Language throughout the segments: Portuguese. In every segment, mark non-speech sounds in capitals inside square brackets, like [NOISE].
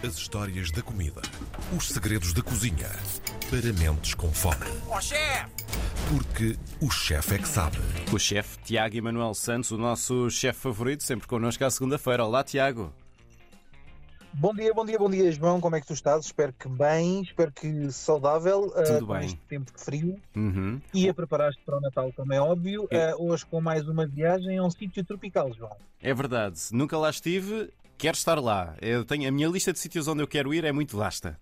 As histórias da comida. Os segredos da cozinha. Para mentes com fome. Ó chefe! Porque o chefe é que sabe. O chefe Tiago Emanuel Santos, o nosso chefe favorito, sempre connosco à segunda-feira. Olá, Tiago. Bom dia, bom dia, bom dia, João. Como é que tu estás? Espero que bem, espero que saudável. Tudo uh, bem. este tempo de frio. Uhum. E a preparar-te para o Natal, como é óbvio. É. Uh, hoje com mais uma viagem a um sítio tropical, João. É verdade, nunca lá estive, quero estar lá. Eu tenho, a minha lista de sítios onde eu quero ir é muito vasta.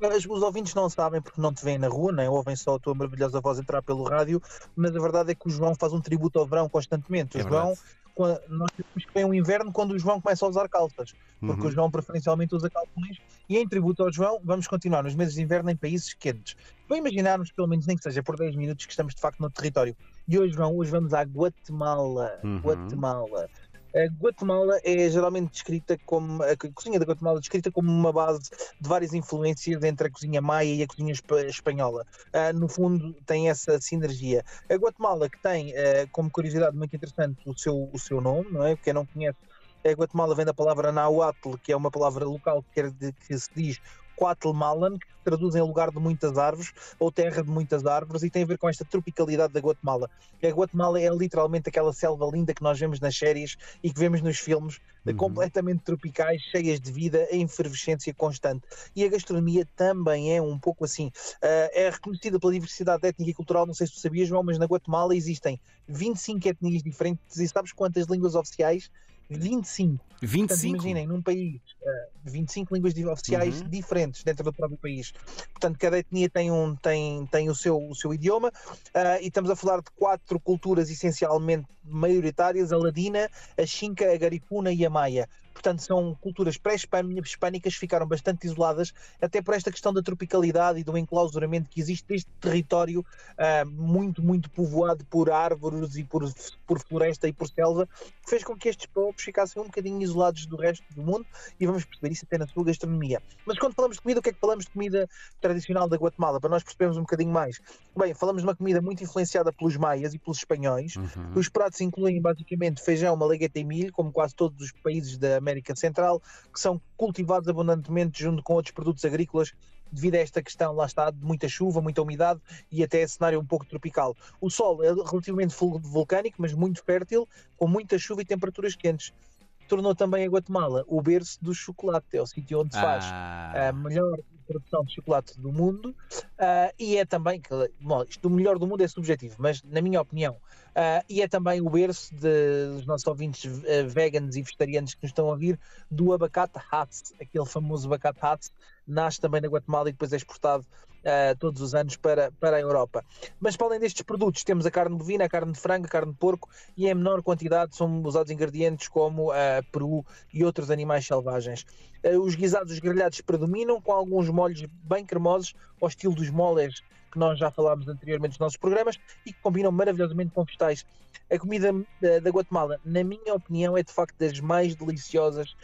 Os, os ouvintes não sabem porque não te veem na rua, nem ouvem só a tua maravilhosa voz entrar pelo rádio, mas a verdade é que o João faz um tributo ao verão constantemente. O É João, quando- nós temos que vem o inverno quando o João começa a usar calças, porque Uhum. o João preferencialmente usa calções. E em tributo ao João, vamos continuar nos meses de inverno em países quentes. Para imaginarmos, pelo menos nem que seja por 10 minutos, que estamos de facto no território. E hoje, João, hoje vamos à Guatemala. Uhum. Guatemala. A Guatemala é geralmente descrita como a cozinha da Guatemala é descrita como uma base de várias influências entre a cozinha maia e a cozinha espa- espanhola. Ah, no fundo, tem essa sinergia. A Guatemala, que tem ah, como curiosidade muito interessante o seu, o seu nome, não é? Quem não conhece, a Guatemala vem da palavra Nahuatl, que é uma palavra local que, quer que se diz Coatemalan, que se traduz em lugar de muitas árvores ou terra de muitas árvores e tem a ver com esta tropicalidade da Guatemala. A Guatemala é literalmente aquela selva linda que nós vemos nas séries e que vemos nos filmes, Uhum. completamente tropicais, cheias de vida, em efervescência constante. E a gastronomia também é um pouco assim. Ah, é reconhecida pela diversidade étnica e cultural, não sei se tu sabias, João, mas na Guatemala existem 25 etnias diferentes e sabes quantas línguas oficiais? 25. Portanto, 25? imaginem, num país, uh, 25 línguas oficiais Uhum. diferentes dentro do próprio país. Portanto, cada etnia tem, um, tem, tem o, seu, o seu idioma uh, e estamos a falar de quatro culturas essencialmente maioritárias: a ladina, a xinca, a garifuna e a maia. Portanto, são culturas pré-hispânicas que ficaram bastante isoladas, até por esta questão da tropicalidade e do enclausuramento que existe deste território uh, muito, muito povoado por árvores e por, por floresta e por selva, que fez com que estes povos ficassem um bocadinho isolados do resto do mundo e vamos perceber isso até na sua gastronomia. Mas quando falamos de comida, o que é que falamos de comida tradicional da Guatemala? Para nós percebermos um bocadinho mais. Bem, falamos de uma comida muito influenciada pelos maias e pelos espanhóis. Uhum. Os pratos incluem basicamente feijão, malagueta e milho, como quase todos os países da América Central, que são cultivados abundantemente junto com outros produtos agrícolas devido a esta questão, lá está, de muita chuva, muita umidade e até cenário um pouco tropical. O sol é relativamente vul- vulcânico, mas muito fértil, com muita chuva e temperaturas quentes. Tornou também a Guatemala o berço do chocolate, é o sítio onde se faz Ah, a melhor produção de chocolate do mundo ah, e é também, bom, isto do melhor do mundo é subjetivo, mas na minha opinião, ah, e é também o berço de- dos nossos ouvintes ah, veganos e vegetarianos que nos estão a ouvir do abacate Hatz, aquele famoso abacate Hatz, nasce também na Guatemala e depois é exportado ah, todos os anos para, para a Europa. Mas para além destes produtos, temos a carne bovina, a carne de frango, a carne de porco e em menor quantidade são usados ingredientes como ah, peru e outros animais selvagens. Eh, os guisados os grelhados predominam, com alguns molhos bem cremosos, ao estilo dos moles que nós já falámos anteriormente nos nossos programas e que combinam maravilhosamente com vegetais. A comida da Guatemala, na minha opinião, é de facto das mais deliciosas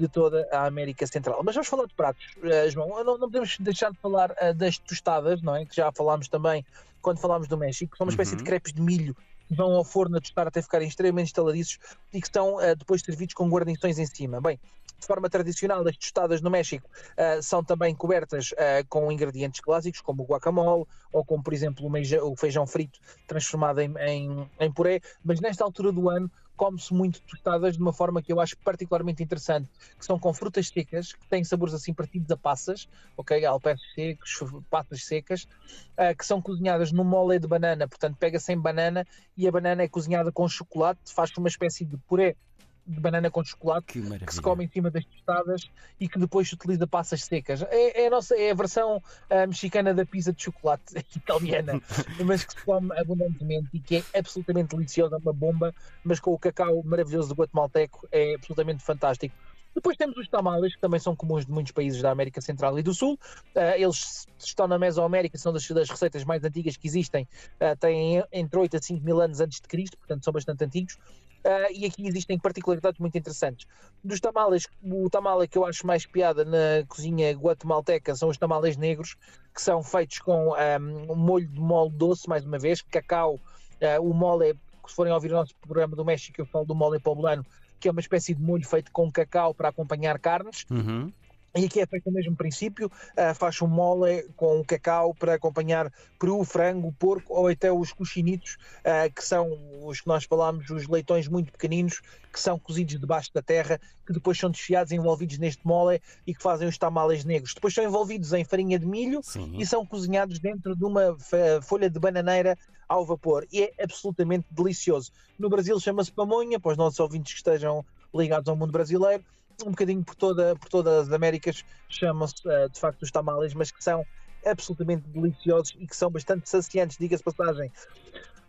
de toda a América Central. Mas vamos falar de pratos, eh, João. Não, não podemos deixar de falar eh, das tostadas, não é? Que já falámos também quando falámos do México. São uma espécie Uhum. de crepes de milho que vão ao forno a tostar até ficarem extremamente estaladiços e que estão eh, depois servidos com guarnições em cima. Bem, de forma tradicional, as tostadas no México eh, são também cobertas eh, com ingredientes clássicos, como o guacamole, ou como, por exemplo, o, o feijão frito transformado em, em, em puré, mas nesta altura do ano come-se muito tostadas de uma forma que eu acho particularmente interessante, que são com frutas secas, que têm sabores assim parecidos a passas, ok? Alpestes secos, passas secas, eh, que são cozinhadas no mole de banana, portanto pega-se em banana e a banana é cozinhada com chocolate, faz uma espécie de puré de banana com chocolate que que se come em cima das tostadas e que depois se utiliza passas secas. É, é a, nossa, é a versão ah, mexicana da pizza de chocolate [LAUGHS] italiana, [LAUGHS] mas que se come abundantemente e que é absolutamente deliciosa, uma bomba, mas com o cacau maravilhoso do guatemalteco é absolutamente fantástico. Depois temos os tamales, que também são comuns de muitos países da América Central e do Sul. Ah, eles estão na Mesoamérica, são das, das receitas mais antigas que existem. Ah, têm entre 8 a 5 mil anos antes de Cristo, portanto são bastante antigos. Ah, e aqui existem particularidades muito interessantes. Dos tamales, o tamale que eu acho mais piada na cozinha guatemalteca são os tamales negros, que são feitos com ah, um molho de mole doce, mais uma vez, cacau. ah, o mole, se forem ouvir o nosso programa do México, eu falo do mole poblano, que é uma espécie de molho feito com cacau para acompanhar carnes. Uhum. E aqui é feito o mesmo princípio, uh, faz um mole com cacau para acompanhar peru, frango, porco ou até os cochinitos, uh, que são os que nós falámos, os leitões muito pequeninos, que são cozidos debaixo da terra, que depois são desfiados e envolvidos neste mole e que fazem os tamales negros. Depois são envolvidos em farinha de milho Sim. e são cozinhados dentro de uma folha de bananeira ao vapor. E é absolutamente delicioso. No Brasil chama-se pamonha, para os nossos ouvintes que estejam ligados ao mundo brasileiro um bocadinho por, toda, por todas as Américas, chamam-se uh, de facto os tamales, mas que são absolutamente deliciosos e que são bastante saciantes, diga-se passagem.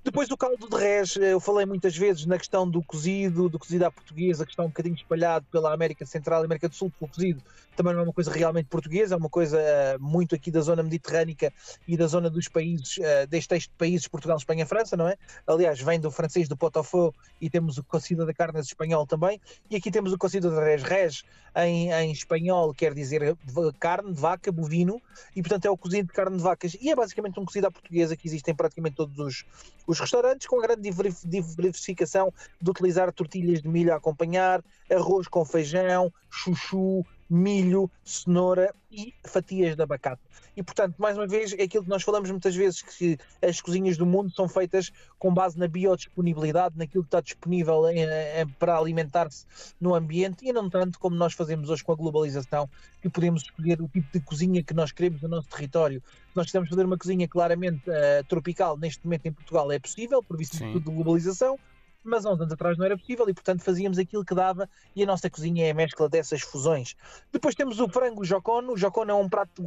Depois o caldo de res, eu falei muitas vezes na questão do cozido, do cozido à portuguesa, que está um bocadinho espalhado pela América Central e América do Sul, o cozido também não é uma coisa realmente portuguesa, é uma coisa uh, muito aqui da zona mediterrânica e da zona dos países, uh, deste texto de países, Portugal, Espanha, França, não é? Aliás, vem do francês do pot-au-feu e temos o cocido da carne espanhol também, e aqui temos o cocido de res. Res em, em espanhol quer dizer carne vaca, bovino, e portanto é o cozido de carne de vacas, e é basicamente um cozido à portuguesa que existe em praticamente todos os, os restaurantes, com a grande diversificação de utilizar tortilhas de milho a acompanhar, arroz com feijão, chuchu, milho, cenoura e fatias de abacate. E, portanto, mais uma vez, é aquilo que nós falamos muitas vezes, que as cozinhas do mundo são feitas com base na biodisponibilidade, naquilo que está disponível em, em, para alimentar-se no ambiente, e não tanto como nós fazemos hoje com a globalização, que podemos escolher o tipo de cozinha que nós queremos no nosso território. Se nós quisermos fazer uma cozinha claramente uh, tropical, neste momento em Portugal é possível, por visto de globalização, mas há uns anos atrás não era possível e, portanto, fazíamos aquilo que dava e a nossa cozinha é a mescla dessas fusões. Depois temos o frango jocono. O jocono é um prato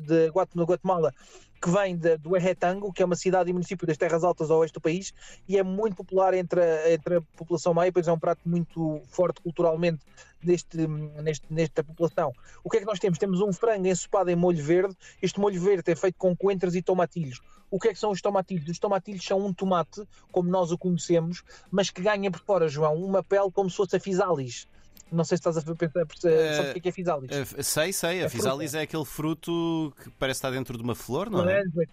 de, de Guatemala que vem de, do Erretango, que é uma cidade e município das Terras Altas ao oeste do país e é muito popular entre a, entre a população maia, pois é um prato muito forte culturalmente deste, neste, nesta população. O que é que nós temos? Temos um frango ensopado em molho verde. Este molho verde é feito com coentros e tomatilhos. O que é que são os tomatilhos? Os tomatilhos são um tomate, como nós o conhecemos, mas que ganha por fora, João, uma pele como se fosse a fisalis. Não sei se estás a pensar, uh, o que é, é fisalis. Uh, sei, sei. A, a fisalis é aquele fruto que parece estar dentro de uma flor, não é? laranja?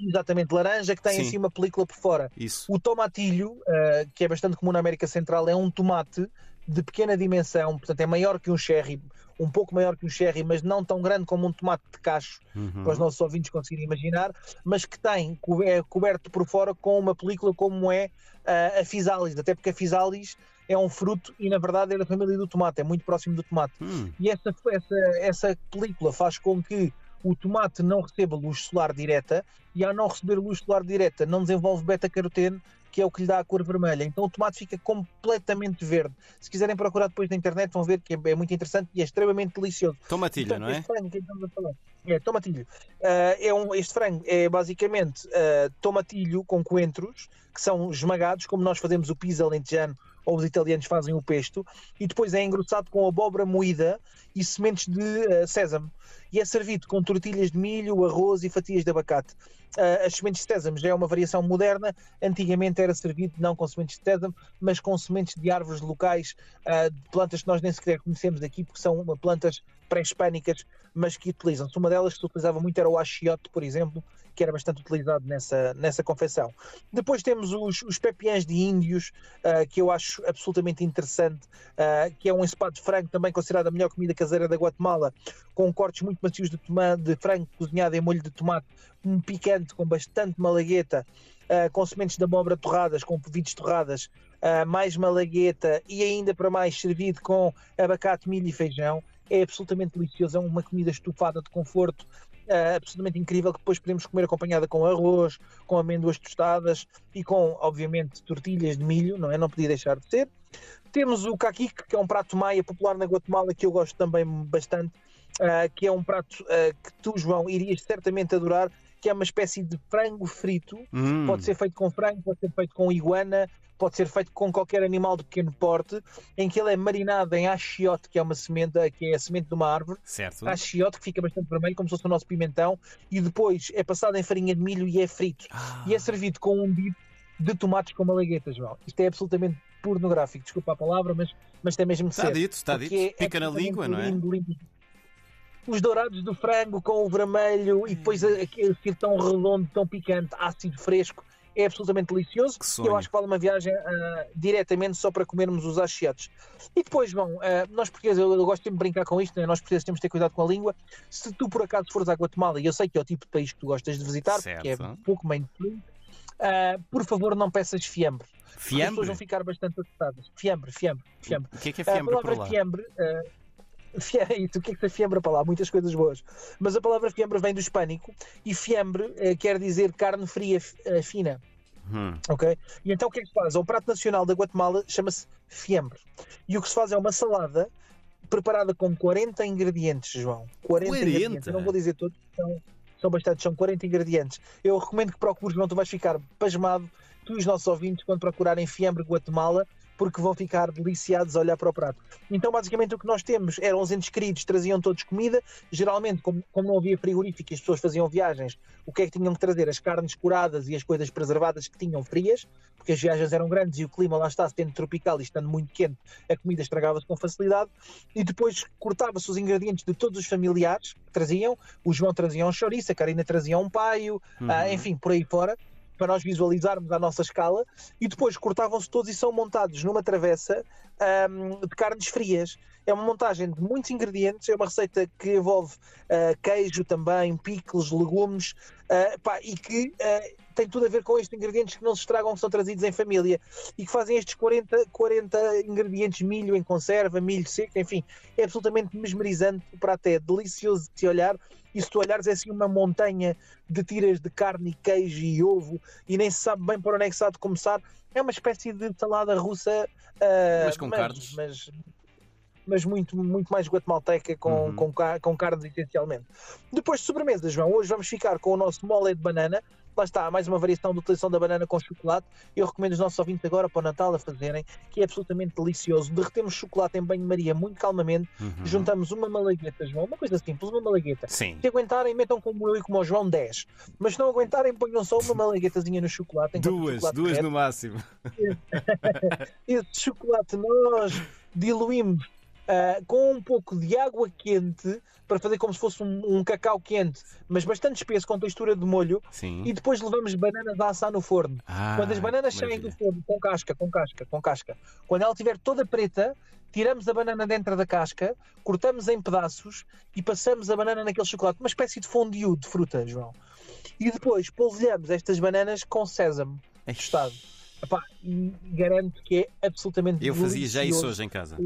Exatamente, laranja que tem Sim. assim uma película por fora. Isso. O tomatilho, uh, que é bastante comum na América Central, é um tomate de pequena dimensão, portanto é maior que um cherry, um pouco maior que um cherry, mas não tão grande como um tomate de cacho, uhum. para os nossos ouvintes conseguirem imaginar, mas que tem, é coberto por fora com uma película como é uh, a fisalis, até porque a fisalis é um fruto e na verdade é da família do tomate, é muito próximo do tomate. Hum. E essa, essa, essa película faz com que o tomate não receba luz solar direta e ao não receber luz solar direta não desenvolve beta-caroteno que é o que lhe dá a cor vermelha. Então o tomate fica completamente verde. Se quiserem procurar depois na internet, vão ver que é, é muito interessante e é extremamente delicioso. Tomatilho, não é? Este frango que estamos a falar. É, tomatilho. Uh, é um, este frango é basicamente uh, tomatilho com coentros, que são esmagados, como nós fazemos o pizza lentejano ou os italianos fazem o pesto, e depois é engrossado com abóbora moída e sementes de uh, sésamo. E é servido com tortilhas de milho, arroz e fatias de abacate. Uh, as sementes de sésamo já é uma variação moderna. Antigamente era servido não com sementes de sésamo, mas com sementes de árvores locais, uh, de plantas que nós nem sequer conhecemos aqui, porque são plantas pré-hispânicas, mas que utilizam-se. Uma delas que se utilizava muito era o achiote, por exemplo, que era bastante utilizado nessa, nessa confecção. Depois temos os, os pepiãs de índios, uh, que eu acho absolutamente interessante, uh, que é um ensopado de frango, também considerado a melhor comida caseira da Guatemala, com cortes muito macios de, de frango cozinhado em molho de tomate, um picante com bastante malagueta, uh, com sementes de abóbora torradas, com povidos torradas, mais malagueta e ainda para mais servido com abacate, milho e feijão é absolutamente delicioso, é uma comida estufada de conforto, uh, absolutamente incrível que depois podemos comer acompanhada com arroz, com amêndoas tostadas e com, obviamente, tortilhas de milho, não é? Não podia deixar de ser. Temos o caquique, que é um prato maia popular na Guatemala que eu gosto também bastante, uh, que é um prato uh, que tu, João, irias certamente adorar, que é uma espécie de frango frito. Hum. Pode ser feito com frango, pode ser feito com iguana, pode ser feito com qualquer animal de pequeno porte, em que ele é marinado em achiote, que é uma semente, que é a semente de uma árvore. Certo. Achiote, que fica bastante vermelho, como se fosse o nosso pimentão, e depois é passado em farinha de milho e é frito. Ah. E é servido com um bife de tomates com malaguetas, João. Isto é absolutamente pornográfico, desculpa a palavra, mas, mas tem mesmo de está ser. Dito, está dito, é Fica na língua, não é? Lindo, lindo. Os dourados do frango com o vermelho e depois aquele tão redondo, tão picante, ácido, fresco, é absolutamente delicioso. Que E eu acho que vale uma viagem ah, diretamente só para comermos os achiotes. E depois, João, ah, nós portugueses, eu, eu gosto de brincar com isto, né? nós portugueses temos de ter cuidado com a língua. Se tu por acaso fores à Guatemala, e eu sei que é o tipo de país que tu gostas de visitar, porque é Certo. pouco mainstream, ah, por favor não peças fiambre. Porque As pessoas Fiambre? vão ficar bastante assustadas. Fiambre, fiambre, fiambre. O que é que é A fiambre por palavra lá? Fiambre. [LAUGHS] o que é que é fiambre para lá? Muitas coisas boas. Mas a palavra fiambre vem do hispânico e fiambre eh, quer dizer carne fria eh, fina. Hum. Ok? E então o que é que se faz? O prato nacional da Guatemala chama-se fiambre. E o que se faz é uma salada preparada com 40 ingredientes, João. 40, 40? ingredientes. Eu não vou dizer todos, são, são bastantes, são 40 ingredientes. Eu recomendo que procures, não tu vais ficar pasmado, tu e os nossos ouvintes, quando procurarem fiambre Guatemala, porque vão ficar deliciados a olhar para o prato. Então, basicamente, o que nós temos eram os entes queridos, traziam todos comida. Geralmente, como, como não havia frigorífico e as pessoas faziam viagens, o que é que tinham que trazer? As carnes curadas e as coisas preservadas que tinham frias, porque as viagens eram grandes e o clima lá está, sendo tropical e estando muito quente, a comida estragava-se com facilidade. E depois cortava-se os ingredientes de todos os familiares que traziam. O João trazia um chouriço, a Karina trazia um paio, ah, Uhum. enfim, por aí fora, para nós visualizarmos a nossa escala. E depois cortavam-se todos e são montados numa travessa ahm, de carnes frias. É uma montagem de muitos ingredientes, é uma receita que envolve ah, queijo também, picles, legumes, ah, pá, e que ah, tem tudo a ver com estes ingredientes que não se estragam, que são trazidos em família e que fazem estes 40, 40 ingredientes, milho em conserva, milho seco, enfim, é absolutamente mesmerizante, o prato é delicioso de se olhar e se tu olhares é assim uma montanha de tiras de carne queijo e ovo e nem se sabe bem por onde é que se há de começar. É uma espécie de salada russa, ah, Mas com carnes. mas, mas muito, muito mais guatemalteca com, Uhum. com, com carnes essencialmente. Depois de sobremesa, João, hoje vamos ficar com o nosso mole de banana. Lá está, mais uma variação de utilização da banana com chocolate. Eu recomendo os nossos ouvintes agora para o Natal a fazerem, que é absolutamente delicioso. Derretemos chocolate em banho-maria muito calmamente, Uhum. juntamos uma malagueta, João, uma coisa simples, uma malagueta. Sim. Se aguentarem, metam como eu e como o João 10. Mas se não aguentarem, ponham só uma malaguetazinha no chocolate. Duas, chocolate duas derrete. no máximo. [LAUGHS] Esse chocolate nós diluímos ah, com um pouco de água quente para fazer como se fosse um, um cacau quente, mas bastante espesso, com textura de molho. Sim. E depois levamos bananas a assar no forno. Ah, Quando as bananas saem do forno, com casca, com casca, com casca, quando ela estiver toda preta, tiramos a banana dentro da casca, cortamos em pedaços e passamos a banana naquele chocolate, uma espécie de fondue de fruta, João. E depois polvilhamos estas bananas com sésamo tostado. Epá, e garanto que é absolutamente Eu fazia já isso hoje em casa.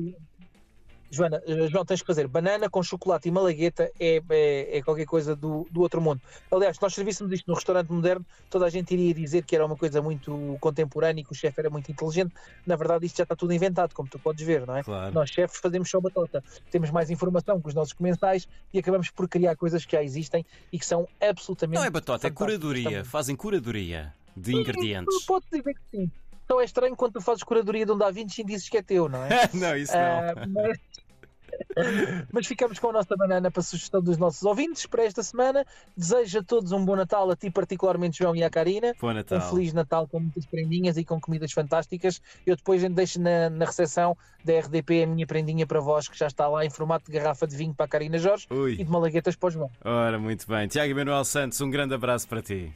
Joana, eh, João, tens que fazer banana com chocolate e malagueta é, é, é qualquer coisa do, do outro mundo. Aliás, se nós servíssemos isto no restaurante moderno, toda a gente iria dizer que era uma coisa muito contemporânea e que o chefe era muito inteligente. Na verdade, isto já está tudo inventado, como tu podes ver, não é? Claro. Nós, chefes, fazemos só batota. Temos mais informação que os nossos comensais e acabamos por criar coisas que já existem e que são absolutamente. Não é batota, é curadoria. Fazem curadoria de Não ingredientes. Posso dizer que sim. Só é estranho quando tu fazes curadoria de um Da Vinci e dizes que é teu, não é? [LAUGHS] não, isso não. Ah, mas... [LAUGHS] mas ficamos com a nossa banana para sugestão dos nossos ouvintes para esta semana. Desejo a todos um bom Natal, a ti particularmente, João e à Karina. Bom Natal. Um Feliz Natal com muitas prendinhas e com comidas fantásticas. Eu depois deixo na, na recepção da RDP a minha prendinha para vós, que já está lá em formato de garrafa de vinho para a Karina Jorge e Ui, de malaguetas para o João. ora, muito bem. Tiago Manuel Santos, um grande abraço para ti.